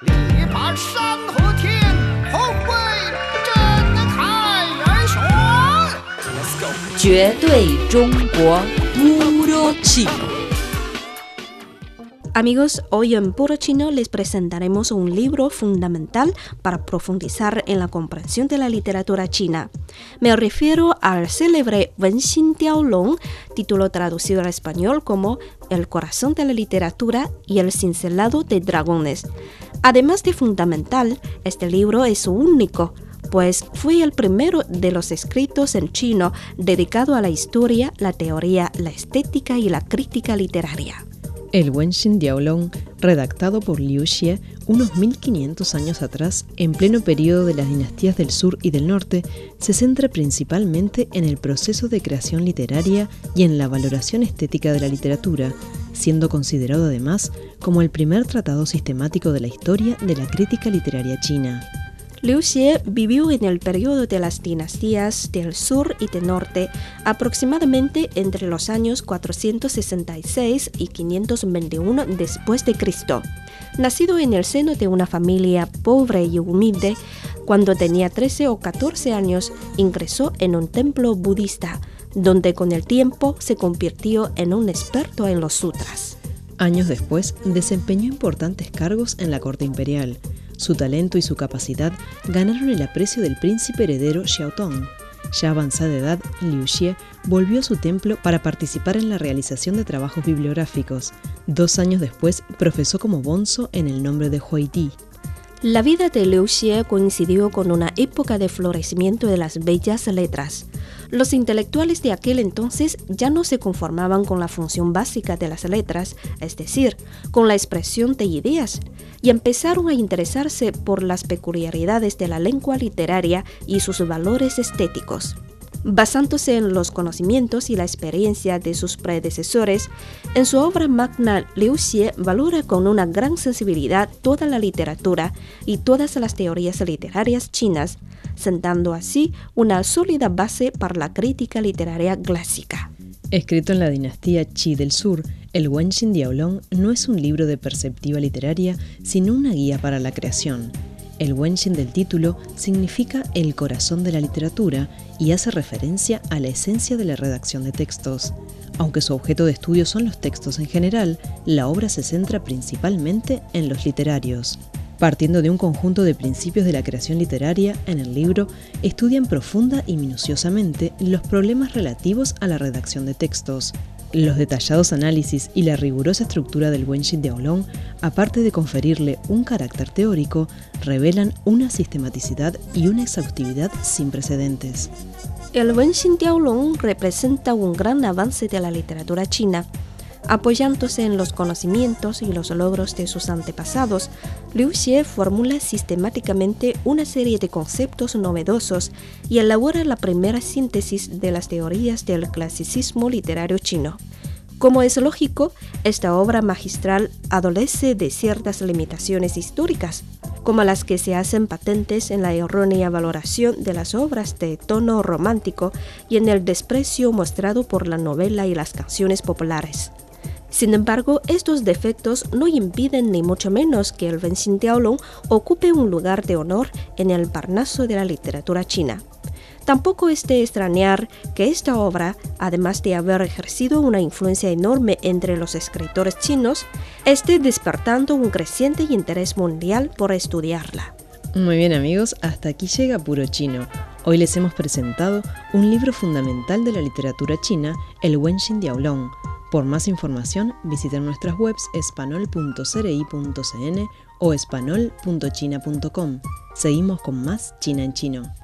力拔山河天，后贵震开元玄。Let's go。绝对中国 Puro Chino. Amigos, hoy en Puro Chino les presentaremos un libro fundamental para profundizar en la comprensión de la literatura china. Me refiero al célebre Wen Xin Long, título traducido al español como El corazón de la literatura y el cincelado de dragones. Además de fundamental, este libro es único, pues fue el primero de los escritos en chino dedicado a la historia, la teoría, la estética y la crítica literaria. El Wenxin Diaolong, redactado por Liu Xie unos 1500 años atrás, en pleno periodo de las dinastías del sur y del norte, se centra principalmente en el proceso de creación literaria y en la valoración estética de la literatura, siendo considerado además como el primer tratado sistemático de la historia de la crítica literaria china. Liu Xie vivió en el periodo de las dinastías del sur y del norte, aproximadamente entre los años 466 y 521 después de Cristo. Nacido en el seno de una familia pobre y humilde, cuando tenía 13 o 14 años ingresó en un templo budista, donde con el tiempo se convirtió en un experto en los sutras. Años después desempeñó importantes cargos en la corte imperial. Su talento y su capacidad ganaron el aprecio del príncipe heredero Xiaotong. Ya avanzada edad, Liu Xie volvió a su templo para participar en la realización de trabajos bibliográficos. Dos años después, profesó como bonzo en el nombre de Huaiti. La vida de Liu Xie coincidió con una época de florecimiento de las bellas letras. Los intelectuales de aquel entonces ya no se conformaban con la función básica de las letras, es decir, con la expresión de ideas, y empezaron a interesarse por las peculiaridades de la lengua literaria y sus valores estéticos. Basándose en los conocimientos y la experiencia de sus predecesores, en su obra magna Liu Xie valora con una gran sensibilidad toda la literatura y todas las teorías literarias chinas, sentando así una sólida base para la crítica literaria clásica. Escrito en la dinastía Qi del Sur, el Wenxin Diaolong no es un libro de perspectiva literaria, sino una guía para la creación. El Wenxin del título significa el corazón de la literatura y hace referencia a la esencia de la redacción de textos. Aunque su objeto de estudio son los textos en general, la obra se centra principalmente en los literarios. Partiendo de un conjunto de principios de la creación literaria, en el libro estudian profunda y minuciosamente los problemas relativos a la redacción de textos, los detallados análisis y la rigurosa estructura del Wenxin de Aulon, aparte de conferirle un carácter teórico, revelan una sistematicidad y una exhaustividad sin precedentes. El Wenxin de Aulon representa un gran avance de la literatura china. Apoyándose en los conocimientos y los logros de sus antepasados, Liu Xie formula sistemáticamente una serie de conceptos novedosos y elabora la primera síntesis de las teorías del clasicismo literario chino. Como es lógico, esta obra magistral adolece de ciertas limitaciones históricas, como las que se hacen patentes en la errónea valoración de las obras de tono romántico y en el desprecio mostrado por la novela y las canciones populares. Sin embargo, estos defectos no impiden ni mucho menos que el Wenxin Diaolong ocupe un lugar de honor en el parnaso de la literatura china. Tampoco es de extrañar que esta obra, además de haber ejercido una influencia enorme entre los escritores chinos, esté despertando un creciente interés mundial por estudiarla. Muy bien amigos, hasta aquí llega Puro Chino. Hoy les hemos presentado un libro fundamental de la literatura china, el Wenxin Diaolong por más información, visiten nuestras webs espanol.cri.cn o espanol.china.com. Seguimos con más China en Chino.